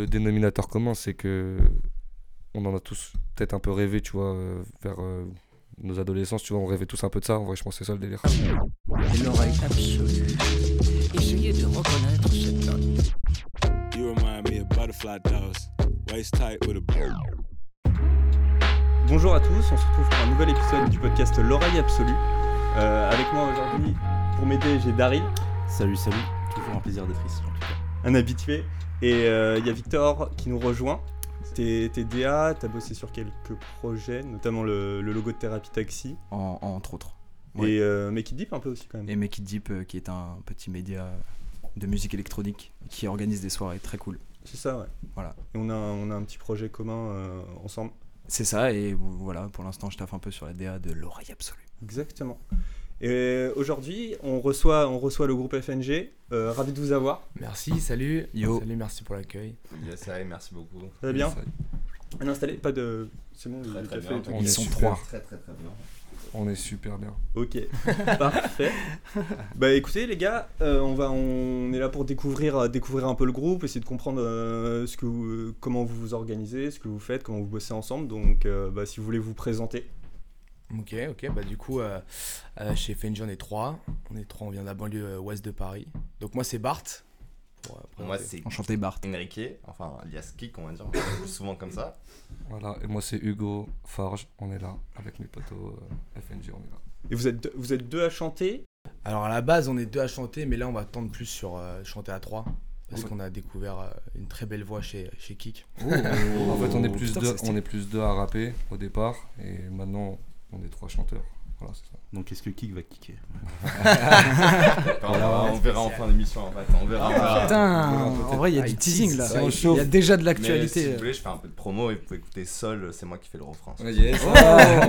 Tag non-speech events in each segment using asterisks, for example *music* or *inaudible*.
le dénominateur commun, c'est que on en a tous peut-être un peu rêvé, tu vois, euh, vers euh, nos adolescences, tu vois, on rêvait tous un peu de ça. En vrai, je pense que c'est ça le délire. L'oreille absolue. Essayez de reconnaître cette note. You remind me of butterfly doves, waist tight with a Bonjour à tous, on se retrouve pour un nouvel épisode du podcast L'oreille absolue. Euh, avec moi aujourd'hui, pour m'aider, j'ai Daryl, Salut, salut. Toujours un plaisir d'être ici en tout cas. un habitué, et euh, il y a Victor qui nous rejoint. T'es t'es DA, t'as bossé sur quelques projets, notamment le, le logo de Thérapie Taxi, En, entre autres. Ouais. et euh, Make It Deep un peu aussi quand même. Et Make It Deep, euh, qui est un petit média de musique électronique qui organise des soirées très cool. C'est ça, ouais. Voilà. Et on a, un- on a un petit projet commun euh, ensemble. C'est ça, et voilà, pour l'instant, je taffe un peu sur la DA de l'oreille absolue. Exactement. Et aujourd'hui, on reçoit, on reçoit le groupe FNG. Euh, ravi de vous avoir. Merci, salut. Yo. Salut, merci pour l'accueil. Yes, allez, merci beaucoup. Ça va bien installé Pas de. C'est bon, Très le très café. On Ils est sont super. trois. Très très très bien. On est super bien. Ok, *laughs* parfait. Bah écoutez les gars, euh, on va, on est là pour découvrir, euh, découvrir un peu le groupe, essayer de comprendre euh, ce que vous- euh, comment vous vous organisez, ce que vous faites, comment vous bossez ensemble. Donc euh, bah, si vous voulez vous présenter. Ok, ok, bah du coup, euh, euh, chez FNG, on est trois. On est trois, on vient de la banlieue euh, ouest de Paris. Donc moi, c'est Bart. Pour, euh, Moi c'est Enchanté, Bart. Enrique, enfin alias Kik on va dire, on souvent comme ça. Voilà, et moi c'est Hugo Farge, on est là, avec mes potos euh, FNG, on est là. Et vous êtes, deux- vous êtes deux à chanter? Alors à la base, on est deux à chanter, mais là, on va tendre plus sur euh, chanter à trois. Parce qu'on a découvert une très belle voix chez, chez Kik. en fait, on est plus putain, deux, on est plus deux à rapper au départ, et maintenant on est trois chanteurs. Voilà, c'est ça. Donc, est-ce que Kik va kicker *laughs* on, verra, on verra en fin d'émission en fait, on verra. verra. Putain, en vrai, il y a Ah, du il teasing là. Il y a déjà de l'actualité. si vous voulez, je fais un peu de promo et vous pouvez écouter Sol, c'est moi qui fais le refrain. Yes.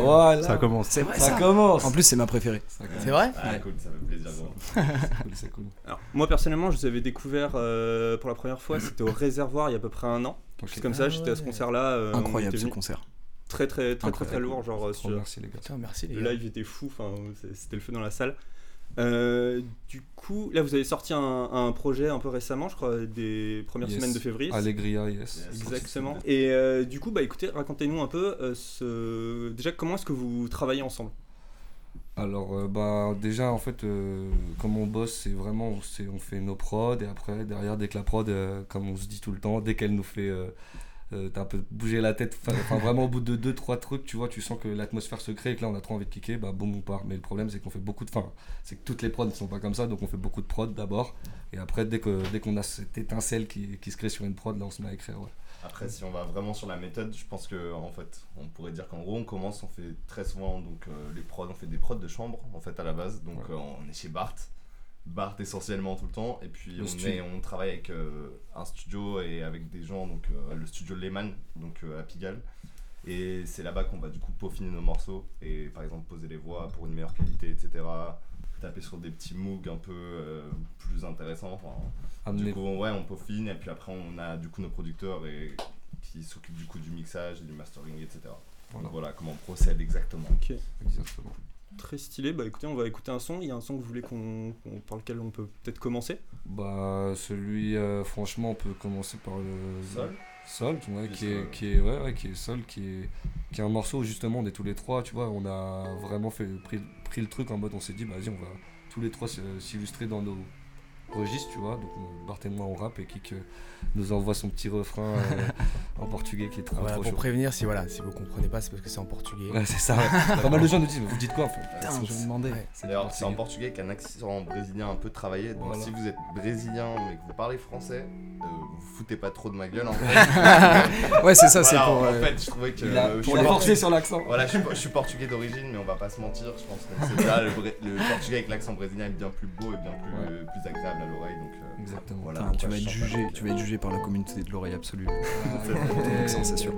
voilà. Ça commence. C'est vrai, Ça ça. commence. En plus, c'est ma préférée. C'est vrai Ah cool, ça fait plaisir gros. *laughs* C'est cool, c'est cool. Alors moi personnellement, je vous avais découvert euh, pour la première fois, c'était au Réservoir il y a à peu près un an. Ok. C'est comme ça, Ah j'étais à ce ouais. concert-là. euh, on Incroyable ce concert. Très très très très lourd, genre euh, sur- merci les gars. Putain, merci les Le gars. live était fou, enfin c'était le feu dans la salle. Euh, du coup, là vous avez sorti un, un projet un peu récemment, je crois, des premières Yes. semaines de février. Allegria, yes. Yes. Exactement. Et euh, du coup, bah écoutez, racontez-nous un peu euh, ce... déjà comment est-ce que vous travaillez ensemble? Alors, euh, bah, déjà, en fait, euh, comme on bosse, c'est vraiment, c'est, on fait nos prods, et après, derrière, dès que la prod, euh, comme on se dit tout le temps, dès qu'elle nous fait euh, t'as un peu bougé la tête, enfin, vraiment, au bout de 2-3 trucs, tu vois, tu sens que l'atmosphère se crée, et que là, on a trop envie de kicker, bah, boum, on part. Mais le problème, c'est qu'on fait beaucoup de. Enfin, c'est que toutes les prods ne sont pas comme ça, donc on fait beaucoup de prods d'abord, et après, dès, que, dès qu'on a cette étincelle qui, qui se crée sur une prod, là, on se met à écrire, ouais. Après, si on va vraiment sur la méthode, je pense que en fait, on pourrait dire qu'en gros, on commence, on fait très souvent donc euh, les prods, on fait des prods de chambre en fait à la base. Donc Ouais. euh, on est chez Bart, Bart essentiellement tout le temps, et puis Le on, studio. est, on travaille avec euh, un studio et avec des gens, donc euh, le studio Lehman, donc euh, à Pigalle. Et c'est là-bas qu'on va du coup peaufiner nos morceaux et par exemple poser les voix pour une meilleure qualité, etc. Taper sur des petits moogs un peu plus intéressants. Enfin, du coup, ouais, on peaufine et puis après, on a du coup nos producteurs et qui s'occupent du coup du mixage et du mastering, etc. Voilà. Donc voilà comment on procède exactement. Ok. Exactement. Très stylé. Bah écoutez, on va écouter un son. Il y a un son que vous voulez qu'on, qu'on- par lequel on peut peut-être commencer? Bah, celui, euh, franchement, on peut commencer par le. Sol Sol, qui est, qui est, ouais, ouais, qui est Sol, qui est, qui est un morceau où justement on est tous les trois, tu vois, on a vraiment fait, pris, pris le truc en mode on s'est dit, bah vas-y, on va tous les trois s'illustrer dans nos registres, tu vois, donc Bart et moi on rappe et Kik euh, nous envoie son petit refrain euh, *laughs* en portugais qui est trop, Voilà, trop pour chaud. prévenir, si, voilà, si vous comprenez pas, c'est parce que c'est en portugais. Ouais, c'est ça, *laughs* pas mal de gens nous disent, mais vous dites quoi en fait Putain, je me demandais. Ouais. D'ailleurs, c'est en portugais. portugais avec un accent brésilien un peu travaillé. Donc Voilà. si vous êtes brésilien mais que vous parlez français, euh, vous foutez pas trop de ma gueule en fait. *laughs* Ouais, c'est ça, c'est Voilà, pour. En euh, fait, je trouvais que. A, euh, je pour suis la portu- forcer sur l'accent. Voilà, je suis, je suis portugais d'origine, mais on va pas se mentir. Je pense que c'est ça, le, portugais avec l'accent brésilien est bien plus beau et bien plus, Ouais. plus agréable à l'oreille. Donc, euh, Exactement. voilà. Tu vas être jugé, tu vas être jugé par la communauté de l'oreille absolue. *laughs* Ah, Ton accent, c'est sûr.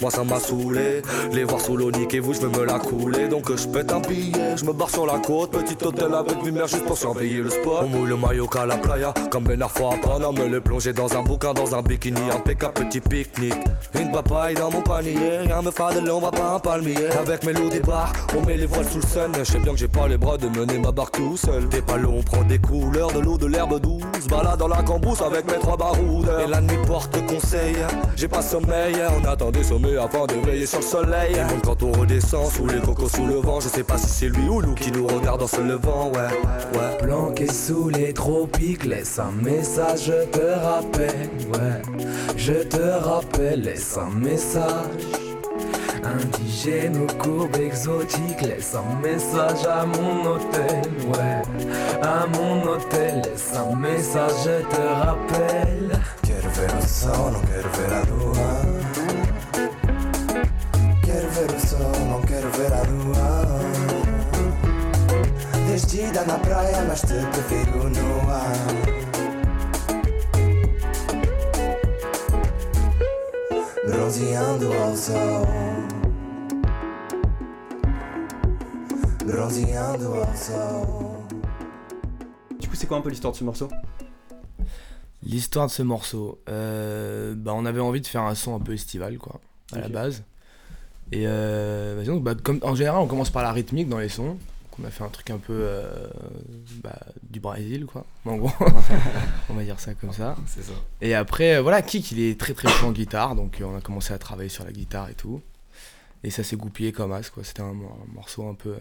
Moi ça m'a saoulé, les voir sous l'eau, et vous, je veux me la couler. Donc je pète un billet, je me barre sur la côte. Petit hôtel avec lumière juste pour surveiller le spot. On mouille le maillot qu'à la playa, comme Ben Arfo à Panama. Me le plonger dans un bouquin, dans un bikini, un PK, petit pique-nique. Une papaye dans mon panier, rien me fade, on va pas un palmier. Avec mes loups des bars, on met les voiles sous le sun. Je sais bien que j'ai pas les bras de mener ma barque tout seul. T'es pas long, on prend des couleurs, de l'eau, de l'herbe douce. Balade dans la cambrousse avec mes trois baroudes. Et la nuit porte conseil, j'ai pas sommeil. On attend des sommets afin de veiller sur le soleil. Et même quand on redescend sous les cocos, sous le vent, je sais pas si c'est lui ou nous qui nous regarde en se levant, ouais, ouais. Planqué sous les tropiques, laisse un message, je te rappelle, ouais. Je te rappelle, laisse un message. Indigène aux courbes exotiques, laisse un message à mon hôtel, ouais. À mon hôtel, laisse un message, je te rappelle. Quiero ver el sol, quiero ver a lua? Quero ver o sol, não quero ver a lua. Vestida na praia, mas te prefiro no ar. Bronzeando ao sol. Bronzeando ao sol. Du coup, c'est quoi un peu l'histoire de ce morceau? L'histoire de ce morceau, euh, bah on avait envie de faire un son un peu estival quoi, à la base. Et euh, bah, donc, bah, comme, en général, on commence par la rythmique dans les sons. Donc, on a fait un truc un peu euh, bah, du Brésil quoi, en gros. *laughs* on va dire ça comme ça. *laughs* Ça. Et après, euh, voilà, Kik il est très très chaud en guitare, donc euh, on a commencé à travailler sur la guitare et tout. Et ça s'est goupillé comme as quoi. C'était un, un morceau un peu euh,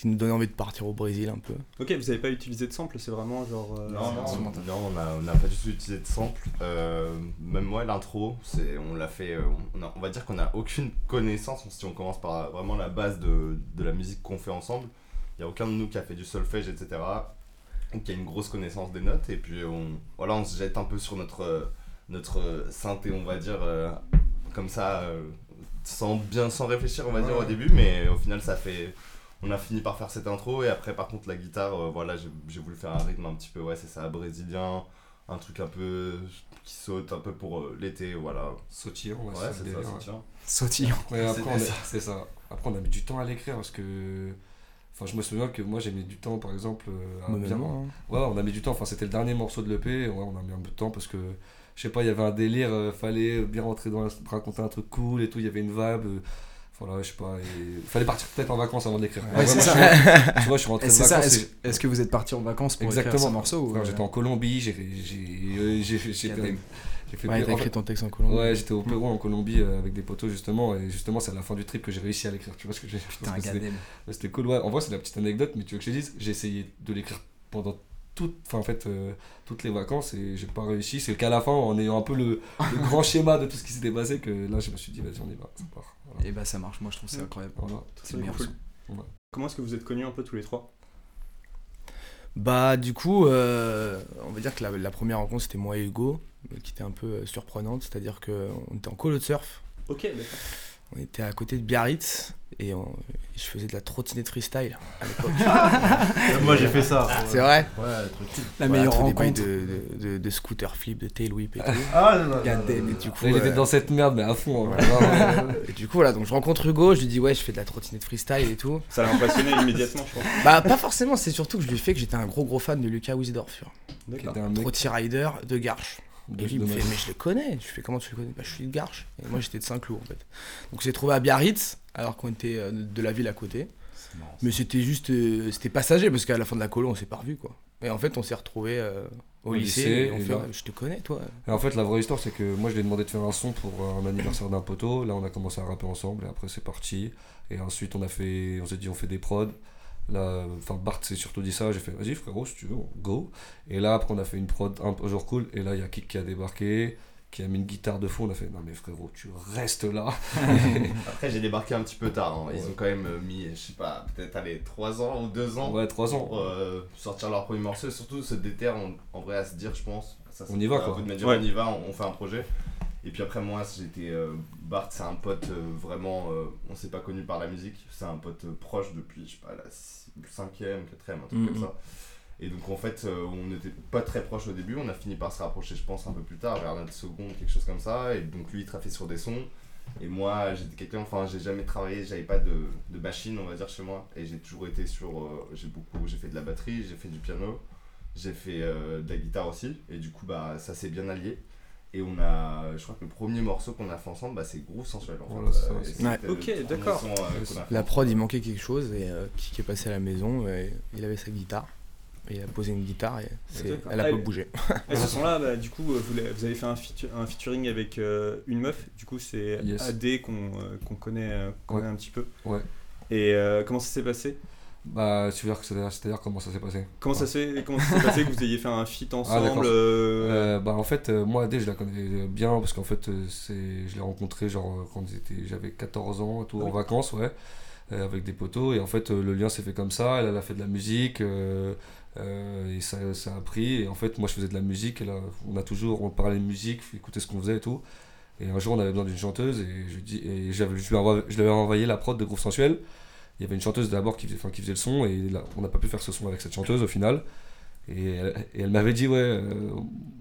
qui nous donnait envie de partir au Brésil un peu. Ok, vous avez pas utilisé de sample, c'est vraiment genre. euh, Non, non, non, on a, on a pas du tout utilisé de sample. Euh, même moi, l'intro, c'est, on l'a fait. euh, On, a- on va dire qu'on n'a aucune connaissance. Si on commence par vraiment la base de, de la musique qu'on fait ensemble, il n'y a aucun de nous qui a fait du solfège, etc. Ou qui a une grosse connaissance des notes. Et puis, on, voilà, on se jette un peu sur notre, notre synthé, on va dire, euh, comme ça, euh, sans bien sans réfléchir, on va dire, au début. Mais au final, ça fait on a fini par faire cette intro et après par contre la guitare euh, voilà j'ai voulu faire un rythme un petit peu ouais c'est ça brésilien un truc un peu qui saute un peu pour euh, l'été voilà Sautillant, ouais, ouais c'est ça. Sautillant. Ouais, après, ça. c'est ça. Après, on a mis du temps à l'écrire parce que. Enfin, je me souviens que moi j'ai mis du temps, par exemple, euh, à bien. hein. Ouais, on a mis du temps. Enfin, c'était le dernier morceau de l'EP. Ouais, on a mis un peu de temps parce que, je sais pas, il y avait un délire. euh, fallait bien rentrer dans la- raconter un truc cool et tout. Il y avait une vibe. Voilà, je sais pas. Il fallait partir peut-être en vacances avant d'écrire. Ouais, c'est ça. *laughs* Tu vois, je suis rentré de vacances. est-ce et- que vous êtes parti en vacances pour écrire Exactement. ce morceau ou, Frère, euh, J'étais en Colombie. J'ai j'ai- euh, fait. fait- fait Ouais, t'as écrit fait- ton texte en Colombie. Ouais, j'étais au Pérou en Colombie euh, avec des potos justement et justement c'est à la fin du trip que j'ai réussi à l'écrire. Tu vois ce que j'ai Putain, c'était- cool, ouais. En vrai, c'est la petite anecdote, mais tu veux que je te dise, j'ai essayé de l'écrire pendant enfin, en fait, euh, toutes les vacances et j'ai pas réussi. C'est qu'à la fin, en ayant un peu le, le grand *laughs* schéma de tout ce qui s'était passé, que là, je me suis dit, vas-y, on y va, ça part. Voilà. Et bah ça marche, moi je trouve ça incroyable. Voilà. C'est le meilleur cool. son. Comment est-ce que vous êtes connus un peu tous les trois? Bah du coup, euh, on va dire que la, la première rencontre c'était moi et Hugo, euh, qui était un peu surprenante, c'est-à-dire qu'on était en colo de surf, Ok, d'accord. On était à côté de Biarritz et on- je faisais de la trottinette freestyle à l'époque. *laughs* Moi j'ai fait ça. C'est vrai Ouais, le truc. La Voilà, meilleure rencontre. de, de, de, de scooter flip, de tail whip et tout. Ah, non, non, non, du coup, était euh, dans cette merde, mais à fond. hein. Ouais. *laughs* Et du coup voilà, donc je rencontre Hugo, je lui dis ouais je fais de la trottinette freestyle et tout. Ça l'a impressionné immédiatement, je pense. *laughs* Bah pas forcément, c'est surtout que je lui ai fait que j'étais un gros gros fan de Lucas Wisdorf, qui était un mec Rider de Garches. Et lui, il me fait, ma- mais je le connais. Je fais, comment tu le connais? Bah, je suis de Garches. Et moi, j'étais de Saint-Cloud, en fait. Donc, j'ai trouvé à Biarritz, alors qu'on était euh, de la ville à côté. Mais c'était juste, euh, c'était passager, parce qu'à la fin de la colo, on s'est pas revus, quoi. Et en fait, on s'est retrouvés euh, au, Au lycée. lycée, et on et fait, là- je te connais, toi. Et en fait, la vraie histoire, c'est que moi, je lui ai demandé de faire un son pour un anniversaire d'un poteau. Là, on a commencé à rapper ensemble et après, c'est parti. Et ensuite, on a fait, on s'est dit, on fait des prods. Là, enfin, Bart s'est surtout dit ça. J'ai fait, vas-y, frérot, si tu veux, go. Et là, après, on a fait une prod un peu jour cool. Et là, il y a Kik qui a débarqué, qui a mis une guitare de fond. On a fait, non, mais frérot, tu restes là. *laughs* après j'ai débarqué un petit peu tard hein. ils Ouais. ont quand même euh, mis je sais pas peut-être allez 3 ans ou 2 ans ouais, 3 ans. pour euh, sortir leur premier morceau et surtout se déterre en, en vrai à se dire je pense ça, c'est On y va, un quoi. peu de me dire Ouais. on y va on, on fait un projet et puis après moi j'étais euh, Bart c'est un pote euh, vraiment euh, on s'est pas connu par la musique c'est un pote proche depuis je sais pas la 5ème 4ème un truc comme ça Et donc en fait, on n'était pas très proches au début, on a fini par se rapprocher, je pense, un peu plus tard, vers notre seconde, quelque chose comme ça. Et donc lui, il travaillait sur des sons. Et moi, j'étais quelqu'un, enfin, j'ai jamais travaillé, j'avais pas de, de machine, on va dire, chez moi. Et j'ai toujours été sur. j'ai beaucoup, j'ai fait de la batterie, j'ai fait du piano, j'ai fait euh, de la guitare aussi. Et du coup, bah, ça s'est bien allié. Et on a, je crois que le premier morceau qu'on a fait ensemble, bah, c'est Groove Sensuel. En Voilà, fait. ça, Euh, Ouais. Ok, d'accord. euh, La prod, il manquait quelque chose et euh, qui est passé à la maison, et il avait sa guitare. Et il a posé une guitare et elle a Ah, pas et- bougé. Et ce son-là, bah, du coup, vous, avez fait un, featu- un featuring avec euh, une meuf. Du coup, c'est Yes. AD qu'on euh, qu'on connaît, euh, qu'on connaît Ouais. un petit peu. Ouais. Et euh, comment ça s'est passé? Bah, tu veux dire que c'est-à-dire comment ça s'est passé Comment ça s'est comment ça s'est passé que vous ayez fait un feat *laughs* ensemble d'accord. euh, Euh, bah en fait euh, moi Adé je la connais bien parce qu'en fait c'est je l'ai rencontré genre quand j'étais j'avais 14 ans tout Ah en oui. vacances ouais avec des potos et en fait le lien s'est fait comme ça elle, elle a fait de la musique euh, euh, et ça, ça a pris et en fait moi je faisais de la musique et là on a toujours on parlait de musique écouter ce qu'on faisait et tout et un jour on avait besoin d'une chanteuse et je dis et j'avais je lui avais envoyé la prod de Groove Sensuel il y avait une chanteuse d'abord qui faisait, enfin, qui faisait le son et là, on n'a pas pu faire ce son avec cette chanteuse au final. Et elle, et elle m'avait dit ouais euh,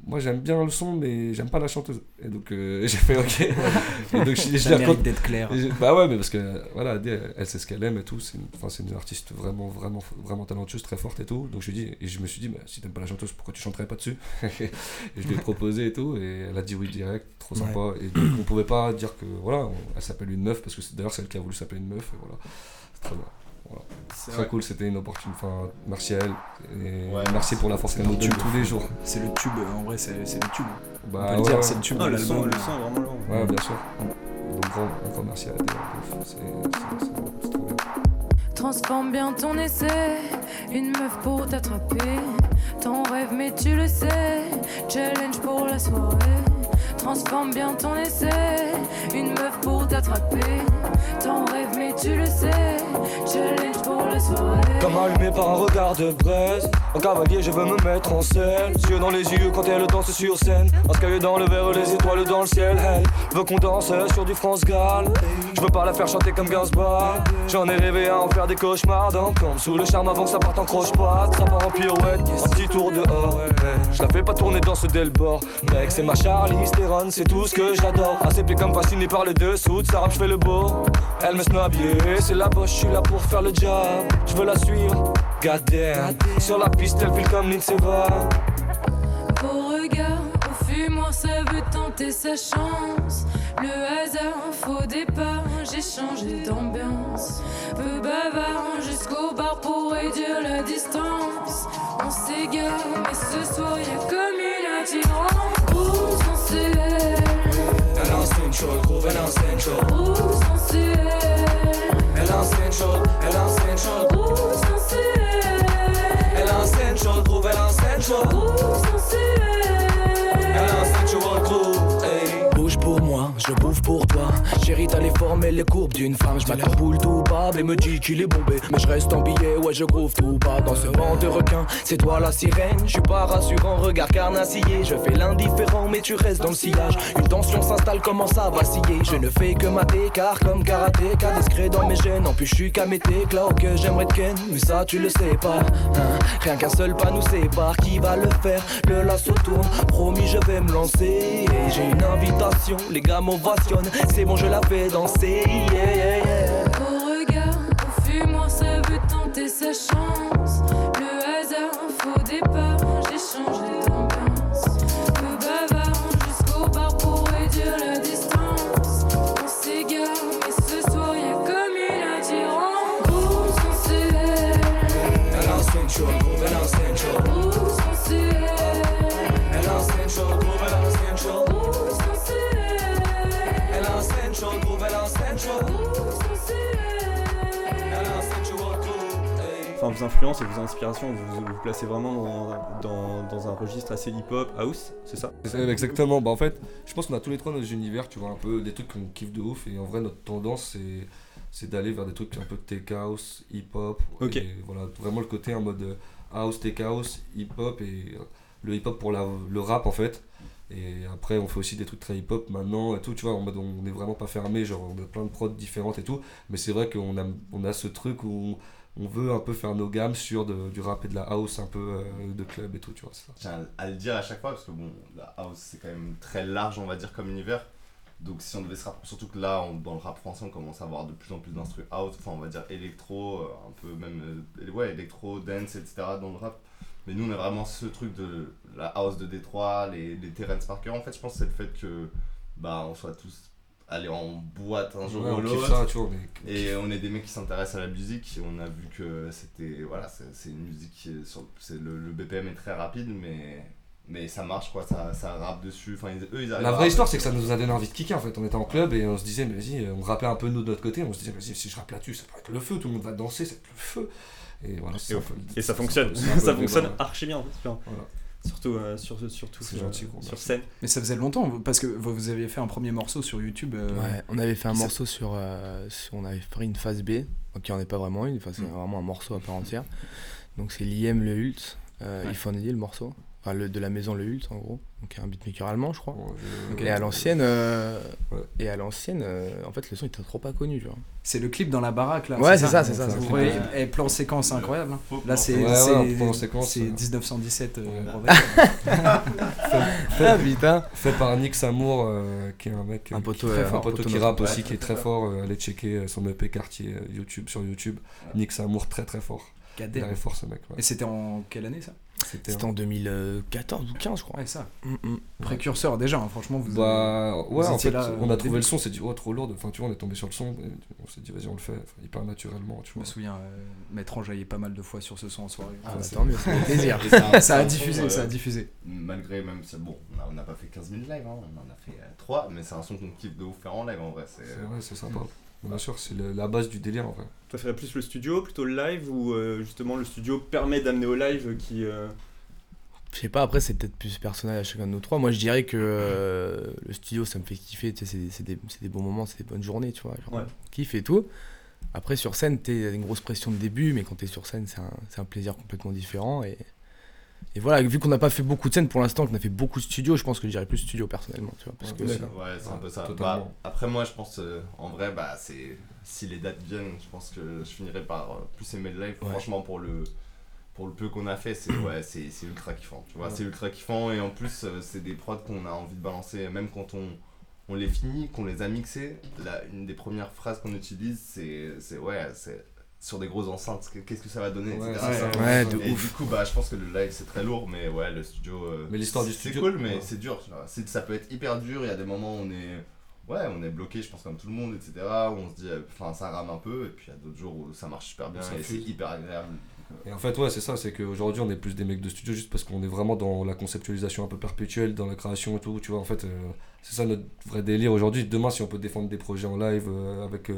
moi j'aime bien le son mais j'aime pas la chanteuse. Et donc euh, *laughs* j'ai fait ok. *laughs* Et donc je, Ça mérite d'être clair. je- bah ouais mais parce que voilà elle, elle sait ce qu'elle aime et tout c'est une, enfin, c'est une artiste vraiment vraiment vraiment talentueuse très forte et tout. Donc je lui dis et je me suis dit bah, si t'aimes pas la chanteuse pourquoi tu chanterais pas dessus? *laughs* Et je lui ai proposé et tout et elle a dit oui direct trop Ouais. sympa. Et donc on pouvait pas dire que voilà on- elle s'appelle une meuf parce que c'est d'ailleurs c'est elle qui a voulu s'appeler une meuf et voilà très voilà. Très vrai. cool, c'était une opportunité. Enfin, merci à elle. Et Ouais, merci pour la force qu'elle nous donne tous les jours. C'est le tube, en vrai, c'est c'est le tube. Bah, On peut le ouais, dire, ouais. c'est le tube Ah, de le son, l'album. le son est vraiment long. Ouais, bien sûr. Donc, grand merci à c'est- c'est trop bien. Transforme bien ton essai, une meuf pour t'attraper. Ton rêve, mais tu le sais, challenge pour la soirée. Transforme bien ton essai, une meuf pour t'attraper. Ton rêve, mais tu le sais, challenge pour la soirée. Comme allumé par un regard de braise. En cavalier je veux me mettre en scène Yeux dans les yeux quand elle danse sur scène. Un sky dans le verre, les étoiles dans le ciel. Elle veut qu'on danse sur du France Gall. Je veux pas la faire chanter comme Gainsbourg J'en ai rêvé à en faire des cauchemars Dans comme sous le charme avant que ça parte en croche-patte. Ça part en pirouette, un petit tour dehors. Je la fais pas tourner dans ce Delbord. Mec c'est ma Charlie C'est tout ce que j'adore pris comme fasciné par le dessous de sa je fais le beau Elle me snob, c'est la bosse, je suis là pour faire le job Je veux la suivre, goddamn Sur la piste, elle file comme Lindsay Vonn Au regard, au fumoir, ça veut tenter sa chance. Le hasard, faux départ, j'ai changé d'ambiance. Peu bavard jusqu'au bar pour réduire la distance. On s'égare, mais ce soir y'a comme une attirance. Sensuel, Elle en central, groove, elle en central groove sensuel, Elle en en central T'as les courbes d'une femme. Je boule tout bas et me dit qu'il est bombé. Mais je reste en billet, ouais, je groove tout bas. Dans ce vent de requin, c'est toi la sirène. Je suis pas rassurant, regard carnassier. Je fais l'indifférent, mais tu restes dans le sillage. Une tension s'installe, commence à vaciller. Je ne fais que mater, car comme karatéka, discret dans mes gènes. En plus, je suis qu'à mes là que j'aimerais te ken. Mais ça, tu le sais pas. hein. Rien qu'un seul pas nous sépare. Qui va le faire? Le lasso tourne. Promis, je vais me lancer. Et j'ai une invitation, les gars m'ovationnent. C'est bon, je la fais Au regard, au fumoir, ça veut tenter sa chance. Le hasard, faux départ, j'ai changé vos influences et vos inspirations, vous vous placez vraiment dans, dans, dans un registre assez hip-hop, house, c'est ça? Exactement, bah en fait, je pense qu'on a tous les trois nos univers, tu vois, un peu des trucs qu'on kiffe de ouf, et en vrai, notre tendance, c'est, c'est d'aller vers des trucs un peu tech house, hip-hop, Ok. et voilà, vraiment le côté en mode euh, house, tech house, hip-hop, et euh, le hip-hop pour la, le rap en fait. Et après, on fait aussi des trucs très hip-hop maintenant et tout, tu vois, en mode on n'est vraiment pas fermé, genre on a plein de prods différentes et tout, mais c'est vrai qu'on a, on a ce truc où on veut un peu faire nos gammes sur du rap et de la house un peu euh, de club et tout, tu vois. tiens à le dire à chaque fois parce que bon, la house c'est quand même très large, on va dire, comme univers. Donc si on devait se rapprocher, surtout que là, on- dans le rap français, on commence à avoir de plus en plus d'instruments house, enfin on va dire électro, euh, un peu même, euh, ouais, électro, dance, etc. dans le rap. Mais nous, on a vraiment ce truc de la house de Détroit, les, les Terrence Parker. En fait, je pense que c'est le fait que, bah, on soit tous allés en boîte un jour Ouais, ou l'autre. ça, mais- Et on est des mecs qui s'intéressent à la musique. On a vu que c'était. Voilà, c'est une musique qui est sur. c'est le, le BPM est très rapide, mais. Mais ça marche quoi, ça, ça rappe dessus. Enfin, ils- eux, ils arrivent La vraie histoire, c'est que ça nous a donné envie de kicker en fait. On était en club et on se disait, mais vas-y, on rappait un peu nous de notre côté. On se disait, vas-y, si je rappe là-dessus, ça peut être le feu, tout le monde va danser, ça peut être le feu. Et voilà, c'est Et, un peu- et ça fonctionne, *laughs* ça fonctionne archi bien. bien. Voilà. Surtout, euh, sur, surtout sur, gentil, sur scène. Mais ça faisait longtemps, parce que vous vous aviez fait un premier morceau sur YouTube. euh, Ouais, on avait fait un morceau sur, euh, sur- On avait pris une phase B, donc il n'y en est pas vraiment une, enfin, c'est Mm. vraiment un morceau à part entière. Donc c'est l'IM Le Hult, euh, Ouais. il faut en le morceau. Enfin, le, de la maison Le Hult en gros, donc un beatmaker allemand, je crois. je- Et à l'ancienne, euh, Ouais. et à l'ancienne, euh, en fait, le son était trop pas connu, tu vois. C'est le clip dans la baraque là. Ouais, c'est ça, c'est ça. Ça. voyez, et plan séquence incroyable. hein. Là, c'est Ouais, ouais, c'est- en plan séquence, c'est euh. 1917. euh, fait, *laughs* Ah, putain. fait par Nick Samour, euh, qui est un mec, euh, Un qui est poteau, très euh, fort, un poteau qui rappe ouais, aussi, qui est très fort. euh, allez checker euh, son EP quartier euh, YouTube sur YouTube. Nick Samour, très très fort. Cadet. Il arrive fort ce mec. ouais. Et c'était en quelle année ça? C'était en 2014 ou 15, je crois. Ouais, ça. Mm, mm. Précurseur déjà, hein, franchement. Vous Bah vous ouais, en étiez fait, là, on a trouvé début. le son, on s'est dit, oh, trop lourd. Enfin, tu vois, on est tombé sur le son, on s'est dit, vas-y, on le fait, enfin, hyper naturellement, tu Je me souviens euh, m'être enjaillé pas mal de fois sur ce son en soirée. Ah, Enfin, bah, c'est- tant mieux, plaisir. *laughs* C'est un- ça c'est a diffusé, son, ça a euh, diffusé. Malgré même, c'est bon, on n'a pas fait 15 000 lives, hein, on en a fait 3, mais c'est un son qu'on kiffe de ouf faire en live en vrai. C'est C'est vrai, c'est sympa. Bien sûr, c'est la base du délire en vrai. Tu préférais plus le studio, plutôt le live, ou euh, justement le studio permet d'amener au live qui. euh, Je sais pas, après c'est peut-être plus personnel à chacun de nous trois. Moi je dirais que euh, le studio ça me fait kiffer, tu sais, c'est- des, des bons moments, c'est des bonnes journées, tu vois. Genre, Ouais. Kiff et tout. Après sur scène, t'es une grosse pression de début, mais quand t'es sur scène, c'est un, un plaisir complètement différent. Et, et voilà, vu qu'on n'a pas fait beaucoup de scènes pour l'instant, qu'on a fait beaucoup de studios, je pense que je dirais plus studio personnellement, tu vois. Parce que, Ouais, c'est un peu ça. Bah, après, moi, je pense, euh, en vrai, bah, c'est si les dates viennent, je pense que je finirai par euh, plus aimer le live. Ouais. Franchement, pour le, pour le peu qu'on a fait, c'est *coughs* ouais, c'est c'est ultra kiffant. Tu vois, Ouais. c'est ultra kiffant et en plus, euh, c'est des prods qu'on a envie de balancer, même quand on, on les finit, qu'on les a mixés. Là, une des premières phrases qu'on utilise, c'est c'est- ouais, c'est sur des grosses enceintes, qu'est-ce que ça va donner, Ouais, etc. ouais, Ça- ouais, de et ouf. du coup, bah, je pense que le live c'est très lourd, mais ouais, le studio. euh, Mais l'histoire du c'est studio- cool, mais ouais. c'est dur. tu vois. C'est- Ça peut être hyper dur. Il y a des moments où on est, ouais, on est bloqué, je pense comme tout le monde, etc. Où on se dit, euh, enfin, ça rame un peu, et puis il y a d'autres jours où ça marche super bien Ça et c'est hyper agréable. Et en fait, ouais, c'est ça, c'est qu'aujourd'hui, on est plus des mecs de studio juste parce qu'on est vraiment dans la conceptualisation un peu perpétuelle, dans la création et tout, tu vois. En fait, euh, c'est ça notre vrai délire aujourd'hui. Demain, si on peut défendre des projets en live euh, avec.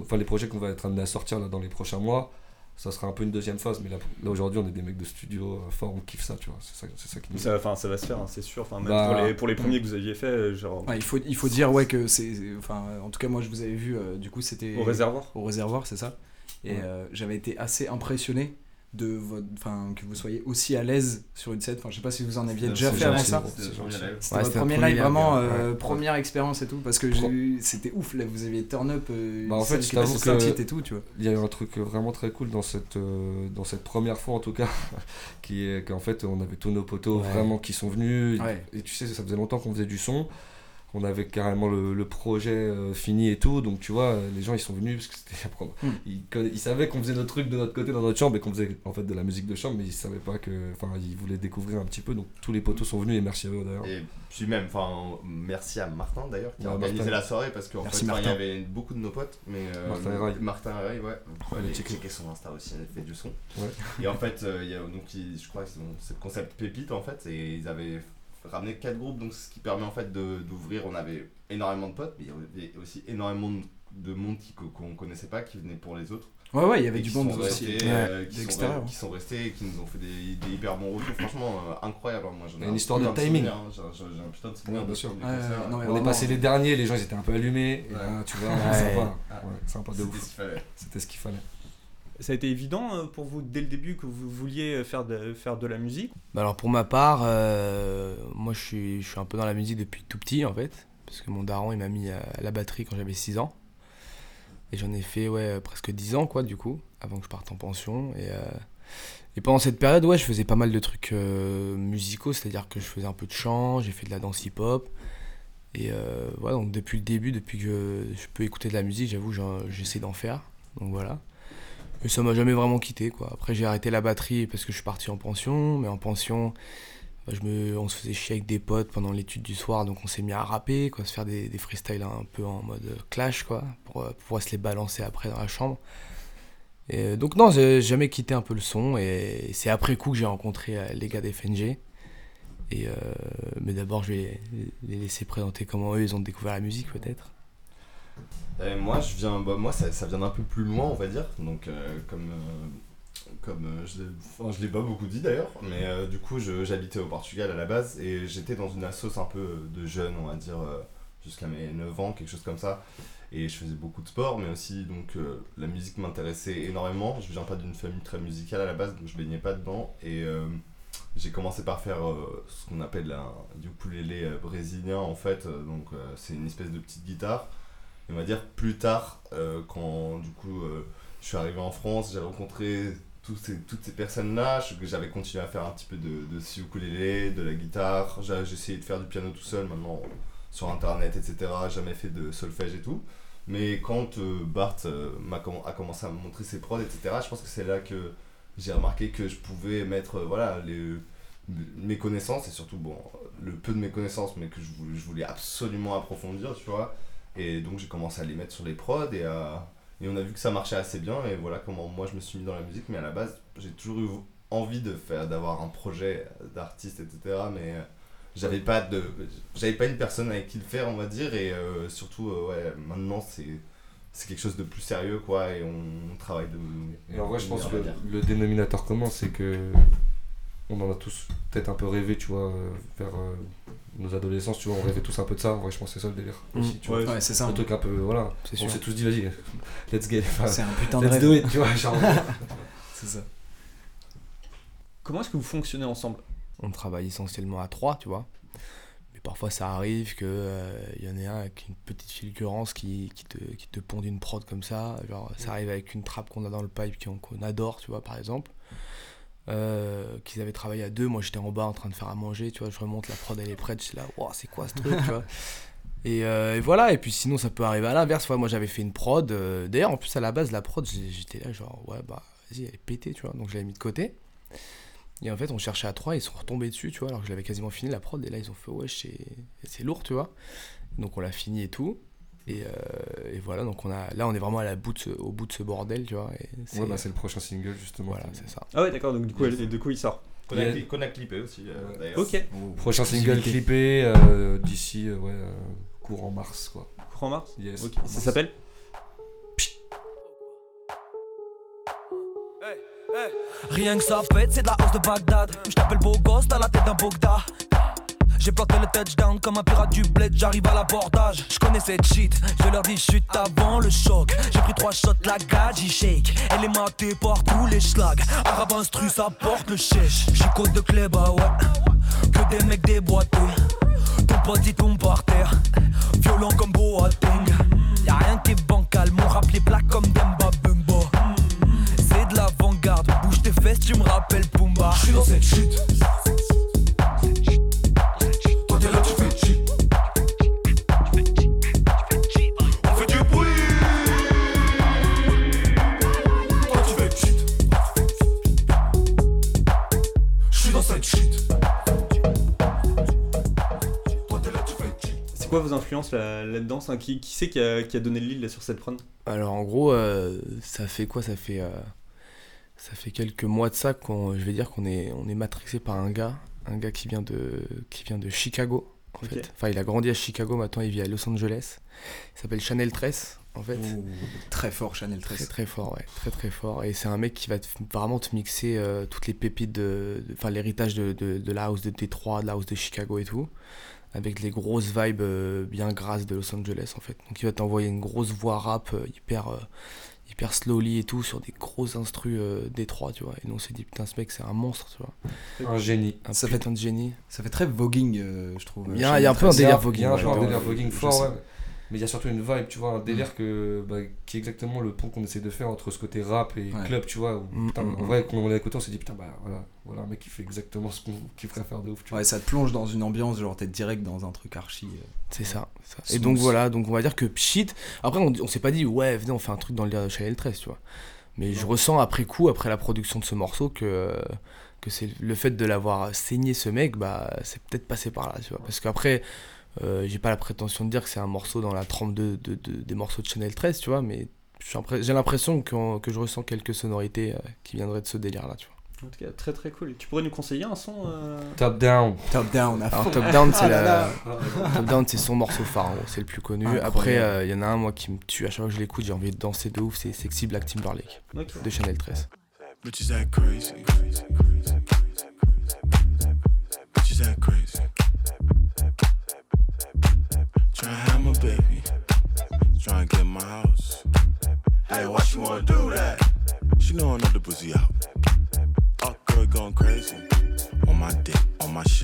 Enfin, les projets qu'on va être amené à sortir là, dans les prochains mois, ça sera un peu une deuxième phase. Mais là, là aujourd'hui, on est des mecs de studio euh, forts, on kiffe ça, tu vois. C'est ça, c'est ça qui nous. Ça, enfin, ça va se faire, hein, c'est sûr. Enfin, même Bah, pour, les, pour les premiers que vous aviez fait, euh, genre. Ouais, il faut, il faut dire ouais que c'est enfin en tout cas moi je vous avais vu euh, du coup c'était Au réservoir au réservoir c'est ça et Ouais. euh, j'avais été assez impressionné de votre enfin que vous soyez aussi à l'aise sur une scène enfin je sais pas si vous en aviez déjà fait avant ça c'était Ouais, votre premier live vraiment euh, Ouais. première expérience et tout parce que c'était ouf là vous aviez turn up euh, Bah, en fait, je t'avoue que- et tout tu vois Il y a eu un truc vraiment très cool dans cette, euh, dans cette première fois en tout cas, *laughs* qui est qu'en fait on avait tous nos potos Ouais. vraiment qui sont venus. Ouais. Et tu sais, ça faisait longtemps qu'on faisait du son. On avait carrément le, le projet euh, fini et tout. Donc tu vois, les gens ils sont venus parce que c'était Hmm. ils, ils savaient qu'on faisait notre truc de notre côté dans notre chambre et qu'on faisait en fait de la musique de chambre, mais ils savaient pas que. Enfin, ils voulaient découvrir un petit peu. Donc tous les potos sont venus et merci à eux d'ailleurs. Et puis même, enfin, merci à Martin d'ailleurs qui a organisé Martin. la soirée parce qu'en fait, il y avait beaucoup de nos potes, mais euh, Martin Erail. Martin ouais. Vous Allez checker. checker son Insta aussi, elle fait du son. Ouais. Et en fait, euh, il y a, donc, ils- je crois que c'est c'est le concept Pépite en fait, et ils avaient ramené quatre groupes, donc ce qui permet en fait de- d'ouvrir. On avait énormément de potes, mais il y avait aussi énormément de- de monde qui- qu'on connaissait pas, qui venait pour les autres. ouais ouais il y avait du monde aussi restés, Ouais, euh, qui, sont, d'extérieur. qui sont restés et qui nous ont fait des, des hyper bons retours. Franchement, euh, incroyable. hein. Moi, j'en ai une un histoire de timing. hein. J'ai un putain de souvenir Ouais, bien sûr. non, mais On est passé les derniers, les gens ils étaient un peu allumés. Et là, tu vois, *laughs* Ouais. sympa. Ouais. Ouais, sympa de ouf. C'était ce qu'il fallait. Ça a été évident euh, pour vous dès le début que vous vouliez faire de, faire de la musique? Bah alors pour ma part, euh, moi je suis, je suis un peu dans la musique depuis tout petit en fait, parce que mon daron il m'a mis à la batterie quand j'avais 6 ans. Et j'en ai fait ouais, presque 10 ans, quoi, du coup, avant que je parte en pension. Et, euh, et pendant cette période, ouais, je faisais pas mal de trucs euh, musicaux, c'est-à-dire que je faisais un peu de chant, j'ai fait de la danse hip-hop. Et euh, voilà, donc depuis le début, depuis que je peux écouter de la musique, j'avoue, j'essaie d'en faire. Donc voilà. Et ça m'a jamais vraiment quitté, quoi. Après, j'ai arrêté la batterie parce que je suis parti en pension, mais en pension, bah, je me, on se faisait chier avec des potes pendant l'étude du soir, donc on s'est mis à rapper, quoi, se faire des, des freestyles un peu en mode euh, clash, quoi, pour, euh, pour pouvoir se les balancer après dans la chambre. Et, euh, donc non, j'ai jamais quitté un peu le son, et c'est après coup que j'ai rencontré les gars d'FNG. Et mais d'abord, je vais les laisser présenter comment eux ils ont découvert la musique, peut-être. Euh, moi, je viens, bah, moi ça, ça vient d'un peu plus loin, on va dire. Donc, euh, comme, euh, comme je enfin, je l'ai pas beaucoup dit d'ailleurs, mais du coup, j'habitais au Portugal à la base et j'étais dans une assoce un peu de jeunes, on va dire, jusqu'à mes 9 ans, quelque chose comme ça. Et je faisais beaucoup de sport, mais aussi donc la musique m'intéressait énormément. Je viens pas d'une famille très musicale à la base, donc je baignais pas dedans. Et j'ai commencé par faire ce qu'on appelle un ukulélé brésilien en fait. Donc c'est une espèce de petite guitare. On va dire plus tard, euh, quand du coup euh, je suis arrivé en France, j'ai rencontré ces, toutes ces personnes-là. J'avais continué à faire un petit peu de, de de la guitare. J'ai essayé de faire du piano tout seul maintenant sur internet, etc. Jamais fait de solfège et tout. Mais quand euh, Bart comm- a commencé à me montrer ses prods, etc., je pense que c'est là que j'ai remarqué que je pouvais mettre voilà, les, mes connaissances, et surtout bon, le peu de mes connaissances, mais que je voulais absolument approfondir, tu vois. Et donc j'ai commencé à les mettre sur les prods, et, à- et on a vu que ça marchait assez bien, et voilà comment moi je me suis mis dans la musique. Mais à la base, j'ai toujours eu envie de faire d'avoir un projet d'artiste, etc. Mais euh, j'avais pas de j'avais pas une personne avec qui le faire on va dire et euh, surtout euh, ouais maintenant c'est c'est quelque chose de plus sérieux quoi et on, on travaille de Et en vrai, je pense que le dénominateur commun, c'est que on en a tous peut-être un peu rêvé, tu vois, euh, vers euh, nos adolescences, tu vois, on rêvait tous un peu de ça. En vrai, je pense que c'est ça le délire Mm. aussi, tu Ouais, vois. ouais, c'est ça, Un hein. truc un peu, voilà. C'est on sûr. s'est tous dit, vas-y, *laughs* let's get. enfin, C'est un putain de let's rêve. do it, tu vois, genre. *laughs* C'est ça. Comment est-ce que vous fonctionnez ensemble? On travaille essentiellement à trois, tu vois. Mais parfois, ça arrive qu'il y en ait un avec une petite fulgurance qui, qui, te, qui te pond une prod comme ça. Genre, ça arrive avec une trappe qu'on a dans le pipe qu'on qu'on adore, tu vois, par exemple. Euh, qu'ils avaient travaillé à deux, moi j'étais en bas en train de faire à manger, tu vois, je remonte, la prod elle est prête, je suis là, Wow, c'est quoi ce truc, tu vois. *laughs* Et, euh, et voilà, et puis sinon ça peut arriver à l'inverse, ouais, moi j'avais fait une prod, euh, d'ailleurs en plus à la base la prod j'étais là genre ouais bah vas-y elle est pétée, tu vois, donc je l'avais mis de côté. Et en fait, on cherchait à trois, ils sont retombés dessus, tu vois, alors que je l'avais quasiment fini la prod, et là ils ont fait ouais, c'est c'est lourd, tu vois. Donc on l'a fini et tout. Et, euh, et voilà, donc on a, là on est vraiment à la bout de ce- au bout de ce bordel, tu vois. et Ouais, bah, c'est le prochain single, justement. Voilà, c'est ça. Ah ouais, d'accord, donc du coup, elle- du coup il sort. qu'on a, cli- qu'on a clippé aussi euh, d'ailleurs Ok. Prochain single clippé euh, d'ici, euh, ouais, euh, courant mars, quoi. Courant mars Yes. Ok. Ça s'appelle Rien que ça pète, c'est de la hausse de Bagdad. Je t'appelle beau gosse, t'as la tête d'un Bogda. J'ai planté le touchdown comme un pirate du bled, j'arrive à l'abordage. Je connais cette shit, je leur dis chute avant le choc. J'ai pris trois shots, la gadji shake. Elle est matée par tous les schlags. Arabe instru, ça porte le chèche. J'suis côte de club, ah ouais. Que des mecs déboîtés. Ton pote tombe par terre. Violent comme Boateng. Y'a rien qui est bancal, mon rap les plaques comme Demba Bumba. C'est de l'avant-garde, bouge tes fesses, tu me rappelles Pumba. J'suis dans cette chute. Quoi vos influences là- là-dedans? Enfin, qui, qui c'est qui a, qui a donné le lead là, sur cette prod? Alors en gros, euh, ça fait quoi? Ça fait euh, ça fait quelques mois de ça qu'on, je vais dire qu'on est on est matrixé par un gars, un gars qui vient de qui vient de Chicago en Ok. fait. Enfin, il a grandi à Chicago, maintenant il vit à Los Angeles. Il s'appelle Chanel Tress en fait. Très fort, Chanel Très 13. très fort, ouais, très très fort. Et c'est un mec qui va te- vraiment te mixer euh, toutes les pépites de, de- enfin l'héritage de, de, de la house de Détroit, de la house de Chicago et tout, avec les grosses vibes euh, bien grasses de Los Angeles en fait. Donc il va t'envoyer une grosse voix rap euh, hyper euh, hyper slowly et tout sur des gros instrus euh, Détroit, tu vois. Et nous on s'est dit putain ce mec c'est un monstre, tu vois. Un génie. Un Ça fait- de génie. Ça fait très voguing, euh, je trouve. Il y a- il y a un peu un délire 13. voguing, Il y a un un ouais, délire voguing fort, ouais. Mais il y a surtout une vibe, tu vois, un délire que, bah, qui est exactement le pont qu'on essaie de faire entre ce côté rap et Ouais. club, tu vois. où, Mm, putain, mm, en mm. vrai, quand on l'a écouté, on s'est dit, putain, bah voilà, voilà un mec qui fait exactement ce qu'on kifferait faire de ouf, tu vois. Ouais, ça te plonge dans une ambiance, genre t'es direct dans un truc archi. euh, C'est ça. ça. Et Smooth. donc voilà, donc on va dire que Pchit. Après, on, on s'est pas dit, ouais, venez, on fait un truc dans le délire de Chanel 13, tu vois. Mais je ressens après coup, après la production de ce morceau, que, que c'est le fait de l'avoir saigné ce mec, bah, c'est peut-être passé par là, tu vois. Parce qu'après, euh, j'ai pas la prétention de dire que c'est un morceau dans la trempe de, de- de- des morceaux de Chanel 13, tu vois, mais j'ai l'impression que, que je ressens quelques sonorités euh, qui viendraient de ce délire-là, tu vois. En tout cas, très très cool. Tu pourrais nous conseiller un son euh, Top down. Top down, à Alors fond. Top Down, c'est Ah la... Top Down, c'est son morceau phare, gros, c'est le plus connu. Incroyable. Après, euh, il y en a un, moi, qui me tue. À chaque fois que je l'écoute, j'ai envie de danser de ouf. C'est Sexy Black Timberlake Ok. de Chanel 13. Bitches act crazy. Bitches act crazy. Try to have my baby. Try to get my house. Hey, why she wanna do that? She know another pussy out. Oh, girl going crazy. On my dick, on my shit.